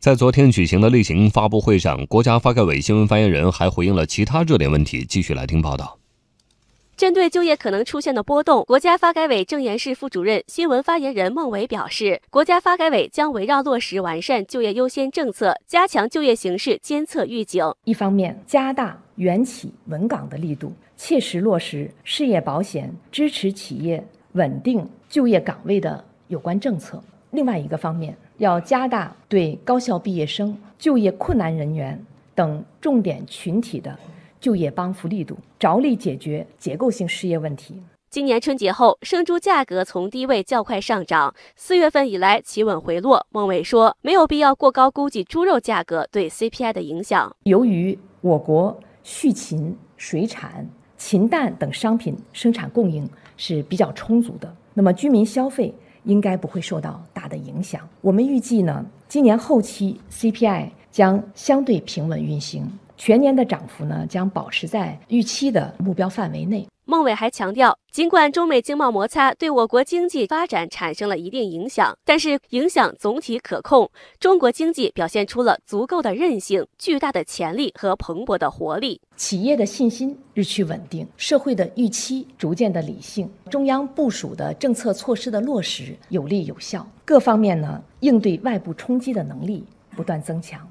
在昨天举行的例行发布会上，国家发改委新闻发言人还回应了其他热点问题。继续来听报道。针对就业可能出现的波动，国家发改委政研室副主任、新闻发言人孟伟表示，国家发改委将围绕落实完善就业优先政策，加强就业形势监测预警。一方面，加大援企稳岗的力度，切实落实失业保险支持企业稳定就业岗位的有关政策；另外一个方面，要加大对高校毕业生、就业困难人员等重点群体的。就业帮扶力度，着力解决结构性失业问题。今年春节后，生猪价格从低位较快上涨，四月份以来企稳回落。孟伟说，没有必要过高估计猪肉价格对 CPI 的影响。由于我国畜禽、水产、禽蛋等商品生产供应是比较充足的，那么居民消费应该不会受到大的影响。我们预计呢，今年后期 CPI 将相对平稳运行。全年的涨幅呢，将保持在预期的目标范围内。孟伟还强调，尽管中美经贸摩擦对我国经济发展产生了一定影响，但是影响总体可控。中国经济表现出了足够的韧性、巨大的潜力和蓬勃的活力。企业的信心日趋稳定，社会的预期逐渐的理性，中央部署的政策措施的落实有力有效，各方面呢应对外部冲击的能力不断增强。